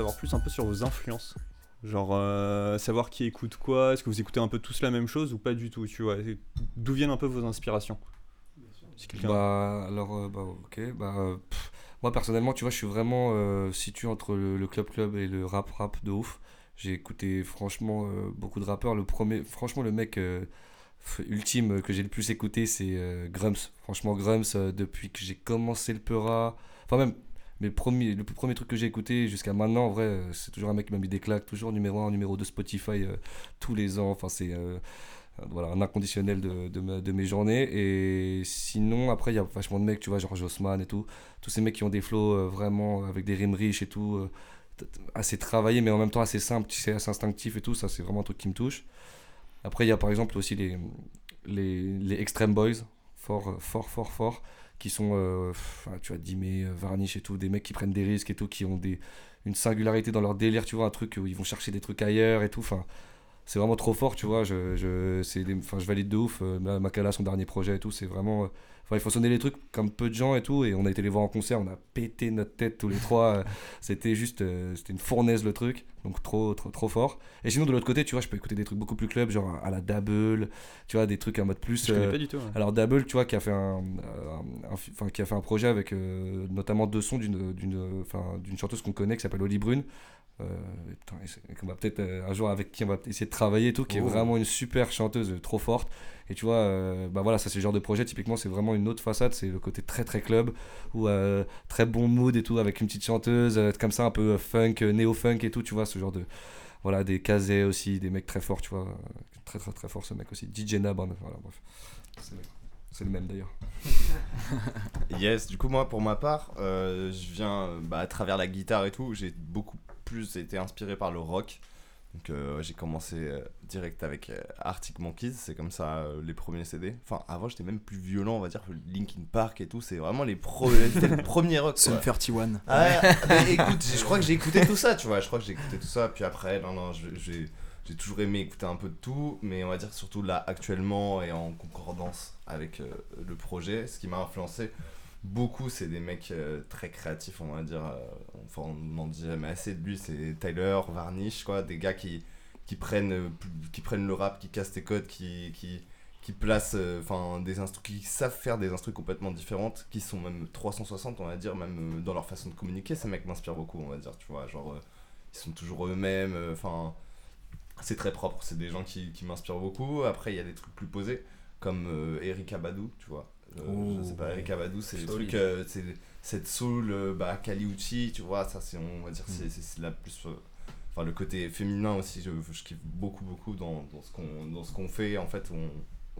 Savoir plus un peu sur vos influences. Genre, euh, savoir qui écoute quoi, est-ce que vous écoutez un peu tous la même chose ou pas du tout, tu vois D'où viennent un peu vos inspirations? Bah, alors, euh, bah, ok. Bah, euh, moi, personnellement, tu vois, je suis vraiment euh, situé entre le, le club club et le rap rap de ouf. J'ai écouté, franchement, beaucoup de rappeurs. Le premier, franchement, le mec ultime que j'ai le plus écouté, c'est Grums. Franchement, Grums, euh, depuis que j'ai commencé le Peura, enfin, même. Mais le premier, le premier truc que j'ai écouté jusqu'à maintenant, en vrai, euh, c'est toujours un mec qui m'a mis des claques, toujours numéro 1, numéro 2 Spotify euh, tous les ans. Enfin, c'est euh, voilà, un inconditionnel de, de, mes journées. Et sinon, après, il y a vachement de mecs, tu vois, genre Jossman et tout. Tous ces mecs qui ont des flows euh, vraiment avec des rimes riches et tout, assez travaillés, mais en même temps assez simples, tu assez instinctif et tout. Ça, c'est vraiment un truc qui me touche. Après, il y a par exemple aussi les, les, les Extreme Boys, fort, fort, fort, fort, qui sont, euh, tu vois, Dimé, Varnish et tout, des mecs qui prennent des risques et tout, qui ont une singularité dans leur délire, tu vois, un truc où ils vont chercher des trucs ailleurs et tout. Enfin, c'est vraiment trop fort, tu vois. Je, je, c'est des- enfin, je valide de ouf. euh, Ma- Makala, son dernier projet et tout, c'est vraiment. euh, Enfin, il faut sonner les trucs comme peu de gens et tout. Et on a été les voir en concert, on a pété notre tête tous les trois. euh, *laughs* C'était juste. euh, C'était une fournaise le truc. Donc trop, trop, trop fort. Et sinon, de l'autre côté, tu vois, je peux écouter des trucs beaucoup plus club, genre à la Double, tu vois, des trucs en mode plus. Je connais pas du tout. Alors, Double, tu vois, qui a fait un, un- un- enfin, qui a fait un projet avec notamment deux sons d'une, d'une, enfin, d'une chanteuse qu'on connaît qui s'appelle Oli Brune. Euh, qu'on va peut-être euh, un jour avec qui on va essayer de travailler et tout, qui est Oh. vraiment une super chanteuse, trop forte. Et tu vois, euh, bah voilà, ça c'est le genre de projet, typiquement, c'est vraiment une autre façade, c'est le côté très très club, ou euh, très bon mood et tout, avec une petite chanteuse, euh, comme ça, un peu funk, néo-funk et tout, tu vois, ce genre de. Voilà, des casés aussi, des mecs très forts, tu vois. Très très très fort ce mec aussi. DJ Nab, voilà, bref. C'est- le même d'ailleurs. *laughs* Yes, du coup, moi, pour ma part, euh, je viens bah, à travers la guitare et tout, j'ai beaucoup plus été inspiré par le rock. Donc, euh, j'ai commencé euh, direct avec euh, Arctic Monkeys, c'est comme ça les premiers CD. Enfin, avant, j'étais même plus violent, on va dire, Linkin Park et tout, c'est vraiment les *laughs* le premier rock. Sum quoi. 31. Ah ouais, mais écoute, je crois que j'ai écouté tout ça, tu vois, je crois que j'ai écouté tout ça, puis après, non, non, j'ai j'ai toujours aimé écouter un peu de tout, mais on va dire surtout là, actuellement, et en concordance avec le projet, ce qui m'a influencé beaucoup, c'est des mecs euh, très créatifs, on va dire, euh, enfin, on n'en dit jamais assez de lui, c'est Tyler, Varnish, quoi, des gars qui, qui, prennent, euh, qui prennent le rap, qui cassent tes codes, qui... qui qui placent euh, qui savent faire des instruments complètement différentes qui sont même 360 on va dire même dans leur façon de communiquer ces mecs m'inspirent beaucoup on va dire tu vois genre ils sont toujours eux-mêmes enfin c'est très propre c'est des gens qui, qui m'inspirent beaucoup. Après il y a des trucs plus posés comme Erika Badou tu vois euh, je sais pas, avec Abadou, c'est des trucs, euh, c'est cette soul, euh, bah, Kaliuchi, tu vois, ça c'est, on va dire, Mm. c'est- la plus. Enfin, le côté féminin aussi, je, je kiffe beaucoup, beaucoup dans, dans ce qu'on dans ce qu'on fait. En fait, on,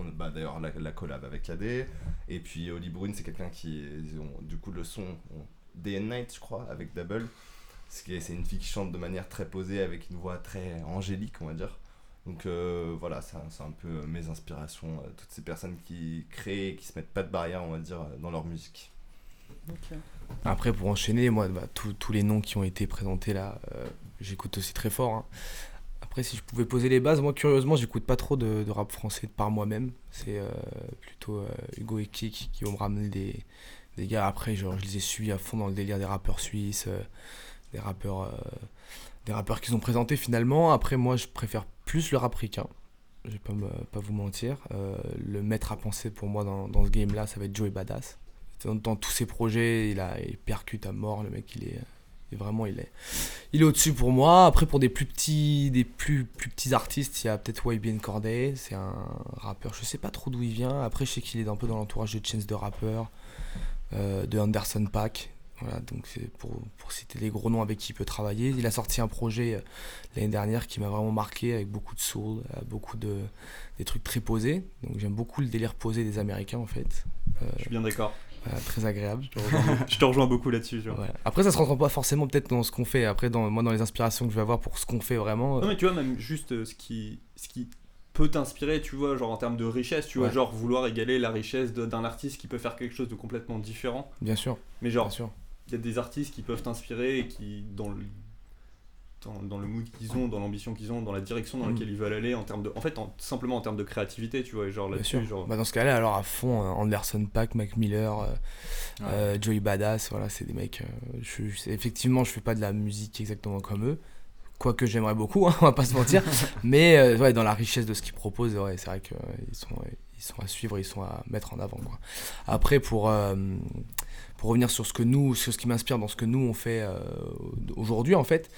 on bah, d'ailleurs, la, la collab avec KD. Et puis, Oli Brune, c'est quelqu'un qui. on- du coup, le son, on- Day and Night, je crois, avec Double. C'est une fille qui chante de manière très posée, avec une voix très angélique, on va dire. Donc euh, voilà, c'est un, peu euh, mes inspirations, euh, toutes ces personnes qui créent et qui se mettent pas de barrière, on va dire, dans leur musique. Après, pour enchaîner, moi, bah, tous- tous les noms qui ont été présentés là, euh, j'écoute aussi très fort. hein. Après, si je pouvais poser les bases, moi, curieusement, j'écoute pas trop de, de rap français par moi-même. C'est euh, plutôt euh, Hugo et Kik qui vont me ramener des, des gars. Après, genre, je les ai suivis à fond dans le délire des rappeurs suisses, euh, des rappeurs, euh, des rappeurs qu'ils ont présentés finalement. Après, moi, je préfère plus le rap ricain. Je vais pas, pas vous mentir. Euh, le maître à penser pour moi dans, dans ce game-là, ça va être Joey Badass. Dans, tous ses projets, il, a, il percute à mort. Le mec, il est, il vraiment, il est, il est au-dessus pour moi. Après, pour des plus petits, des plus, plus petits artistes, il y a peut-être YBN Corday. C'est un rappeur, je sais pas trop d'où il vient. Après, je sais qu'il est un peu dans l'entourage de Chance de Rapper, euh, de Anderson Pack. Voilà, donc c'est pour, pour citer les gros noms avec qui il peut travailler. Il a sorti un projet euh, l'année dernière qui m'a vraiment marqué avec beaucoup de soul, euh, beaucoup de des trucs très posés. Donc j'aime beaucoup le délire posé des Américains en fait. Euh, Je suis bien d'accord. très agréable. Je te rejoins, je te rejoins beaucoup là-dessus. Après, ça se ressent pas forcément peut-être dans ce qu'on fait. Après, dans, moi, dans les inspirations que je vais avoir pour ce qu'on fait vraiment. Non mais tu vois même juste ce qui ce qui peut t'inspirer, tu vois, genre en termes de richesse, tu vois, Ouais. genre vouloir égaler la richesse d'un artiste qui peut faire quelque chose de complètement différent. Bien sûr. Mais genre Bien sûr. Il y a des artistes qui peuvent t'inspirer et qui dans le dans, dans le mood qu'ils ont, dans l'ambition qu'ils ont, dans la direction dans Mm. laquelle ils veulent aller en termes de en fait en- simplement en termes de créativité, tu vois, et genre là-dessus genre Bah, dans ce cas-là, alors à fond, euh, Anderson Pack, Mac Miller, euh, euh, Joey Badass, voilà, c'est des mecs. euh, je, je- effectivement, je fais pas de la musique exactement comme eux. Quoique j'aimerais beaucoup, hein, *laughs* on va pas se mentir. *laughs* mais ouais, dans la richesse de ce qu'ils proposent, ouais, c'est vrai qu'ils sont, ils sont à suivre, ils sont à mettre en avant. Après, pour, euh, pour revenir sur ce que nous, sur ce qui m'inspire dans ce que nous on fait euh, aujourd'hui, en fait,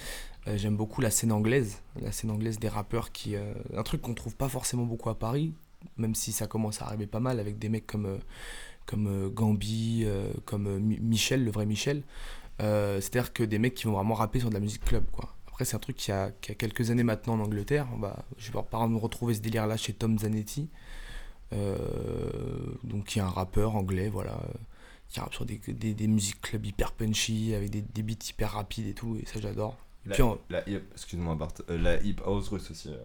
euh, j'aime beaucoup la scène anglaise, la scène anglaise des rappeurs qui, un truc qu'on trouve pas forcément beaucoup à Paris, même si ça commence à arriver pas mal avec des mecs comme comme Gambi, comme Mi- Michel, le vrai Michel. C'est-à-dire que des mecs qui vont vraiment rapper sur de la musique club, quoi. Après, c'est un truc qui a, qui a quelques années maintenant en Angleterre. Bah, je vais par exemple retrouver ce délire-là chez Tom Zanetti, donc qui est un rappeur anglais, voilà, euh, qui rappe sur des, des, des musiques club hyper punchy, avec des, des beats hyper rapides et tout, et ça j'adore. La, la excuse-moi Bart, euh, la hip house russe aussi. euh,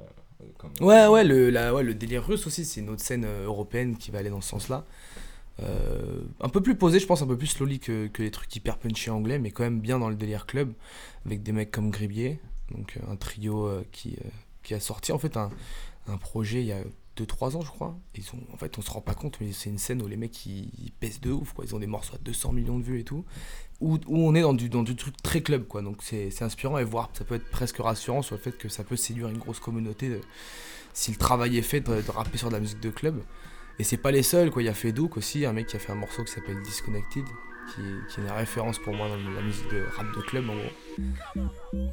euh, comme, Ouais, ouais, le, la, ouais, le délire russe aussi, c'est une autre scène euh, européenne qui va aller dans ce sens-là. Euh, un peu plus posé, je pense, un peu plus slowly que, que les trucs hyper punchy anglais, mais quand même bien dans le délire club, avec des mecs comme Gribier, donc euh, un trio euh, qui, euh, qui a sorti en fait un, un projet il y a 2-3 ans, je crois. Ils sont, en fait, on se rend pas compte, mais c'est une scène où les mecs ils, pèsent de ouf, quoi. Ils ont des morceaux à 200 millions de vues et tout, où, on est dans du, dans du truc très club, quoi. Donc c'est inspirant et voir, ça peut être presque rassurant sur le fait que ça peut séduire une grosse communauté de- si le travail est fait de, de rapper sur de la musique de club. Et c'est pas les seuls, quoi. Il y a Fedouk aussi, un mec qui a fait un morceau qui s'appelle Disconnected, qui, qui est une référence pour moi dans la musique de rap de club en gros.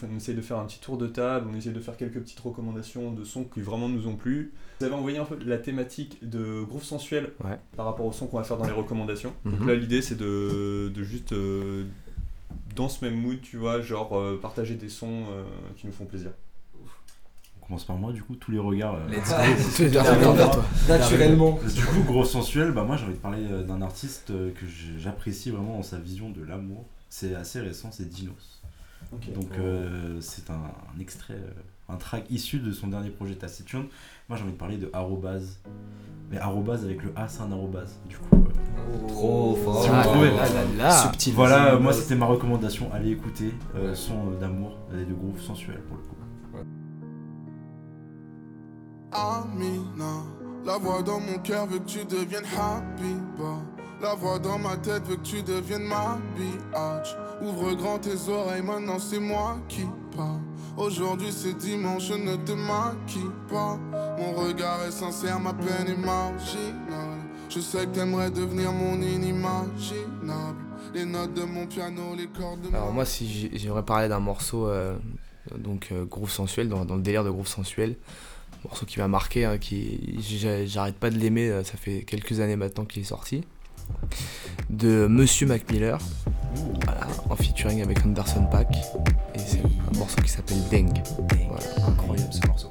Fait, on essaye de faire un petit tour de table, on essaye de faire quelques petites recommandations de sons qui vraiment nous ont plu. Vous avez envoyé un peu la thématique de groove sensuel Ouais. par rapport aux sons qu'on va faire dans les recommandations. Donc Mhm. là l'idée c'est de, de juste euh, dans ce même mood, tu vois, genre euh, partager des sons euh, qui nous font plaisir. On commence par moi, du coup, tous les regards. euh, Let's *laughs* go. toi. Naturellement. Du coup, gros sensuel, bah moi j'ai envie de parler d'un artiste que j'apprécie vraiment dans sa vision de l'amour. C'est assez récent, c'est Dinos. Donc euh, c'est un, un extrait, euh, un track issu de son dernier projet Taciturne. Moi j'ai envie de parler de arrobase. Mais arrobase avec le A c'est un arrobase. Du coup, euh, Trop fort. Si vous Ah trouvez, là là là. Subtil. Voilà, moi c'était ma recommandation. Allez écouter euh, son euh, d'amour et de groove sensuel pour le coup. Amina, la voix dans mon cœur veut que tu deviennes happy, bah. La voix dans ma tête veut que tu deviennes ma biatch. Ouvre grand tes oreilles, maintenant c'est moi qui parle. Aujourd'hui c'est dimanche, je ne te maquille pas. Mon regard est sincère, ma peine est marginale. Je sais que t'aimerais devenir mon inimaginable. Les notes de mon piano, les cordes de Alors moi si j'ai- j'aimerais parler d'un morceau euh, donc euh, groove sensuel dans, le délire de groove sensuel morceau qui m'a marqué hein, qui j'arrête pas de l'aimer euh, ça fait quelques années maintenant qu'il est sorti de Monsieur Mac Miller voilà, en featuring avec Anderson Paak. Et c'est un morceau qui s'appelle Deng. Voilà. incroyable ce morceau.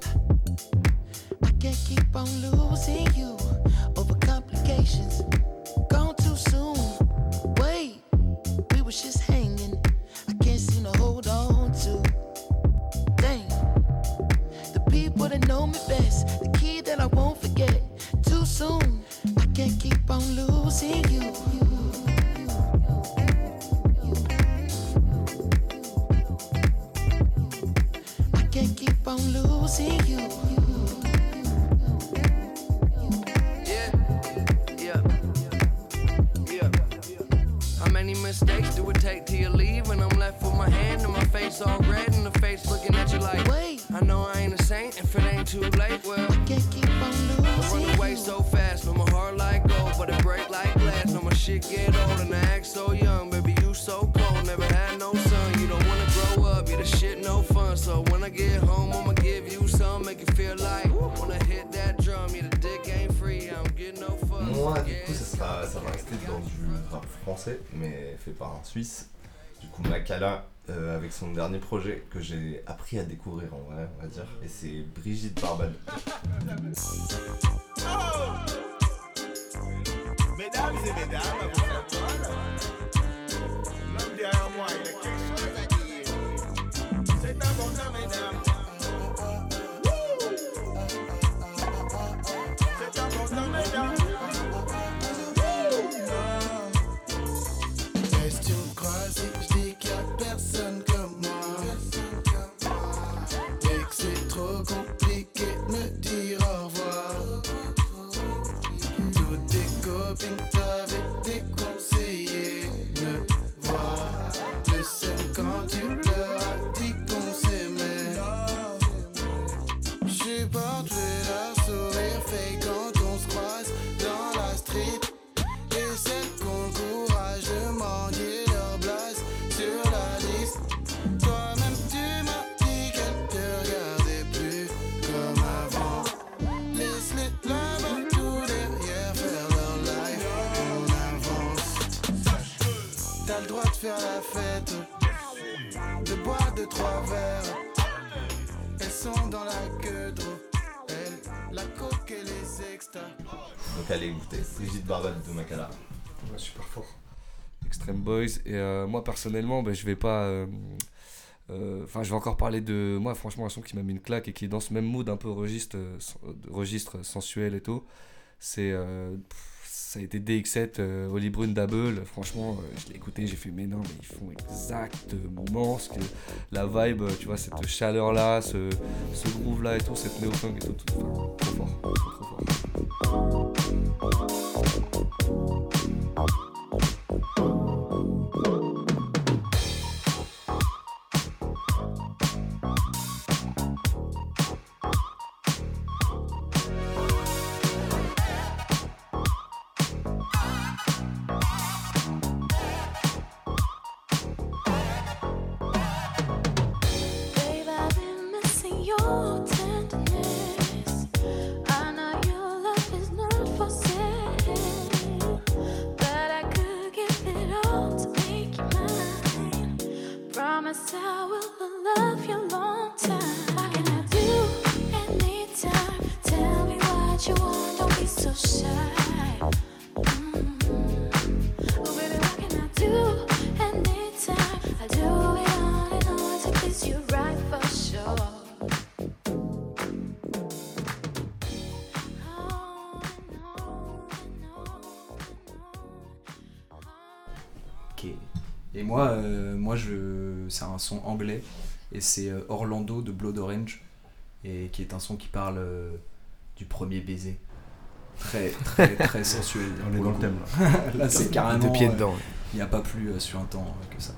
I can't keep on losing you avec son dernier projet que j'ai appris à découvrir en vrai, on va dire. Et c'est Brigitte Barbade. Mesdames et mesdames, l'homme derrière moi, il a Et euh, moi, personnellement, ben, je vais pas. euh, euh, Enfin, je vais encore parler de. Moi, franchement, un son qui m'a mis une claque et qui est dans ce même mood un peu registre, registre sensuel et tout. C'est. ça a été DX7, euh, Holly Brune Double. Franchement, je l'ai écouté, j'ai fait, mais non, mais ils font exactement ce que. La vibe, tu vois, cette chaleur-là, ce, ce groove-là et tout, cette néo-funk et tout. trop fort, trop fort. C'est un son anglais et c'est euh, Orlando de Blood Orange et qui est un son qui parle euh, du premier baiser. Très très *laughs* très sensuel. On est dans le thème, là. *laughs* là, c'est carrément. Il n'y a pas plus sur un temps que ça.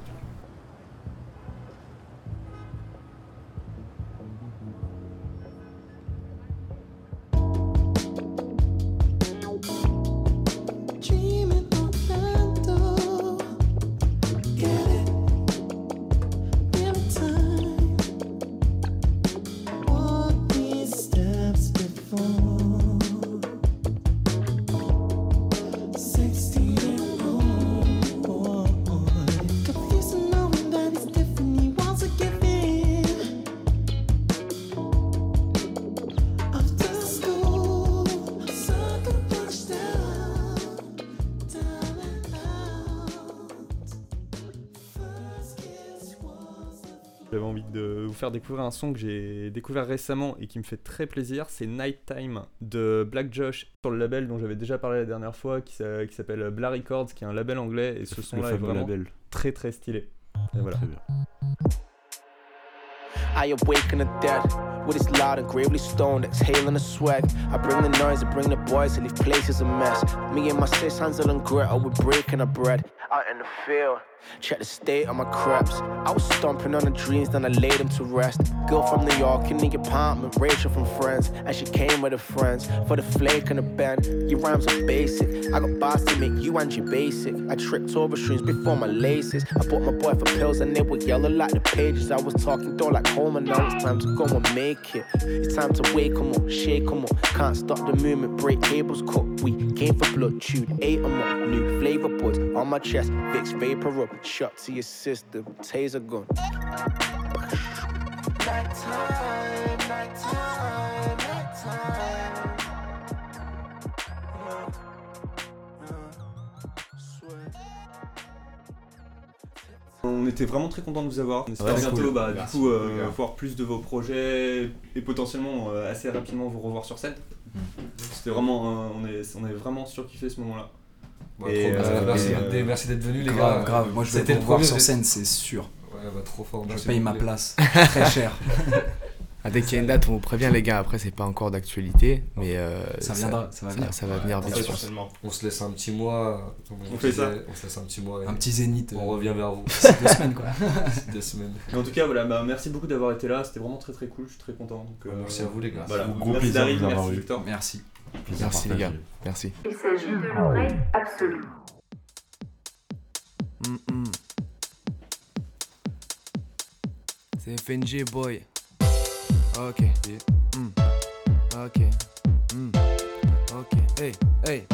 Faire découvrir un son que j'ai découvert récemment et qui me fait très plaisir. C'est Nighttime de Black Josh sur le label dont j'avais déjà parlé la dernière fois qui s'a- qui s'appelle Bla Records, qui est un label anglais. Et ce son-là est vraiment label. très très stylé. Et voilà. I awaken the dead with his loud and gravely stoned, exhaling the swag. I bring the noise, I bring the boys, I leave places a mess. Me and my sis Hansel and Gretel, we're breaking our bread out in the field. Check the state of my creps. I was stomping on the dreams, then I laid them to rest. Girl from New York in the apartment, Rachel from Friends, and she came with her friends for the flake and the bend. Your rhymes are basic. I got bars to make you and you basic. I tripped over streams before my laces. I bought my boy for pills and they were yellow like the pages. I was talking though like Coleman. Now it's time to go and make it. It's time to wake up, shake 'em up. Can't stop the movement, break tables, cook. We came for blood, chewed, ate 'em up. New flavor buds on my chest, Vicks vapor up. Shot to your system, taser gun. Nighttime, nighttime, nighttime. On était vraiment très content de vous avoir. On espère Ouais, bientôt cool. bah, du coup, euh, voir plus de vos projets et potentiellement euh, assez rapidement vous revoir sur scène. C'était vraiment, euh, on, est, on est vraiment surkiffé ce moment-là. Ouais, Et, trop bien. euh, merci, euh, merci d'être venus les Grave, gars. grave. Moi, je vais le voir sur scène, c'est sûr. Ouais, bah trop fort. Je merci paye ma place. *laughs* Très cher. Ah, dès qu'il y a une date, on vous prévient, les gars. Après, c'est pas encore d'actualité, mais euh, Ça viendra, ça va venir. Ça va venir vite. On se laisse un petit mois. On fait ça. On se laisse un petit mois. Un petit zénith, On euh, revient vers vous. d'ici deux semaines, quoi. *laughs* Deux semaines. Mais en tout cas, voilà, bah, merci beaucoup d'avoir été là. C'était vraiment très très cool. Je suis très content. Donc, euh, Merci à vous, les gars. Voilà. Gros merci avoir merci. Victor. Merci. Plaisir Merci, les gars. Merci. Il s'agit de l'oreille absolue. Mm, mm. C'est FNG boy. Ok. Mm. Ok. Mm. Ok. Hey, hey.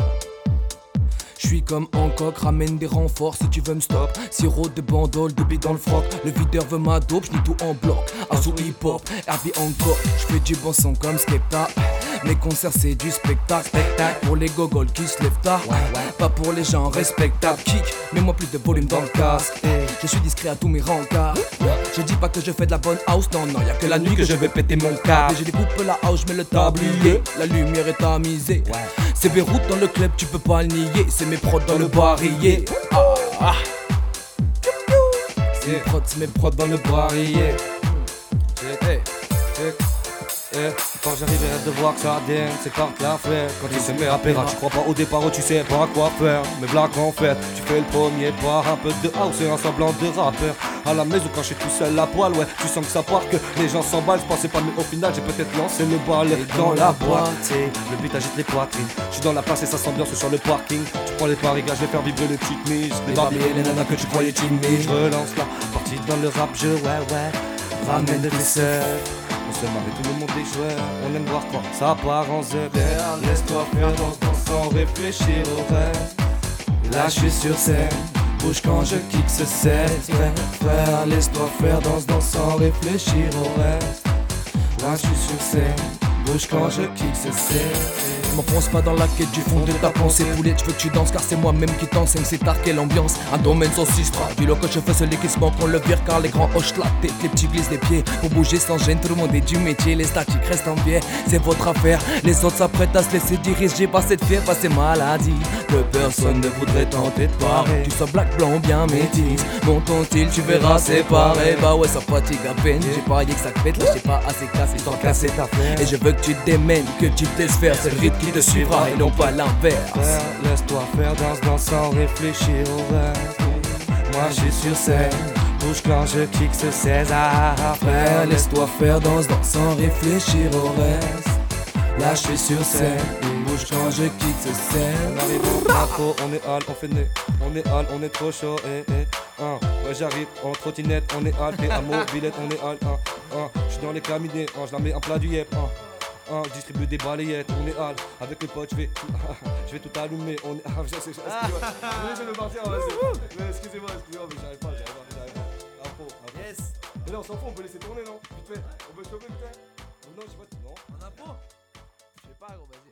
Je suis comme Hancock, ramène des renforts si tu veux me stop. Sirop de bandole, de billes dans le froc. Le videur veut ma dope, j'n'ai tout en bloc. Assaut hip hop, RB encore. J'fais du bon son comme Skepta. Mes concerts c'est du spectacle. Spectacle pour les gogoles qui se lèvent tard. Pas pour les gens respectables. Kick, mets-moi plus de volume dans le casque. Je suis discret à tous mes rencarts. Je dis pas que je fais de la bonne house, non, non, y'a que la nuit que je vais péter mon câble. J'ai découpé la house, je mets le tablier. La lumière est tamisée. C'est Beyrouth dans le club, tu peux pas le nier. C'est mes prods dans le barillet. Ah, ah. C'est mes prods, c'est mes prods dans le barillet. Quand j'arriverai de voir que ça déne, c'est quand la fête Quand tu se mets à péra, tu crois pas au départ où tu sais pas quoi faire. Mais blague en fait, tu fais le premier pas Un peu de house et un semblant de rappeur. À la maison quand je suis tout seul à poil, ouais Tu sens que ça part, que les gens s'emballent. Je pensais pas mais au final j'ai peut-être lancé le bal dans la boîte. Le beat agite les poitrines. Je suis dans la place et ça s'ambiance sur le parking. Tu prends les paris, gars, je vais faire vibrer les petites mises Les Barbie et les nanas que tu croyais timides. Je relance la partie dans le rap, je ouais ouais Ramène de tes sœurs tout le monde On aime voir quand ça part en zèbre Laisse-toi faire dans sans réfléchir au reste Là je suis sur scène Bouge quand je kick ce set. Frère, laisse-toi faire dans ce temps sans réfléchir au reste Là je suis sur scène bouge quand je kick ce c'est. M'enfonce pas dans la quête du fond de ta pensée. Poulet Tu veux que tu danses car c'est moi-même qui t'enseigne. C'est tard quelle ambiance. Un domaine sans sistra Dis-le que je fais ce l'équipement qu'on le vire Car les grands hochent la tête. Les petits glissent les pieds Pour bouger sans gêne. Tout le monde est du métier Les statiques restent en biais. C'est votre affaire. Les autres s'apprêtent à se laisser diriger par cette fièvre Par ces maladies. Que personne ne voudrait tenter de parer Tu sois black, blanc bien métis. Mon ton style tu verras pareil. Bah ouais ça fatigue à peine. J'ai parié que ça pète Là j'ai pas assez cassé Tant casser ta flemme Et je veux que tu démènes Que tu te faire. C'est le rythme qui te Et non pas l'inverse Laisse-toi faire, danse, danse sans réfléchir au reste. Moi je suis sur scène, bouge quand je kick ce César. Frère, laisse-toi faire, danse, danse sans réfléchir au reste. Là, je suis sur scène, bouge quand je quitte ce scène. On arrive au on est hal, on fait nez, on est hal, on est trop chaud, eh eh. Hein, ouais, j'arrive en trottinette, on est hal, et à mobilette, on est hal, hein. J'suis dans les caminets, hein, je la mets en plat du yep. Hein, je distribue des balayettes, on est hal, avec mes potes, je vais, *laughs* je vais tout allumer, on est, *laughs* ah, je sais, excusez-moi, je vais partir, vas-y, Mais excusez-moi, excusez-moi, mais j'arrive pas, j'arrive pas, j'arrive pas, afro. Yes. Mais là, on s'en fout, on peut laisser tourner, non? Vite fait, on peut choper, vite fait. Non, je sais pas, non. En impro Je sais pas, gros, vas-y.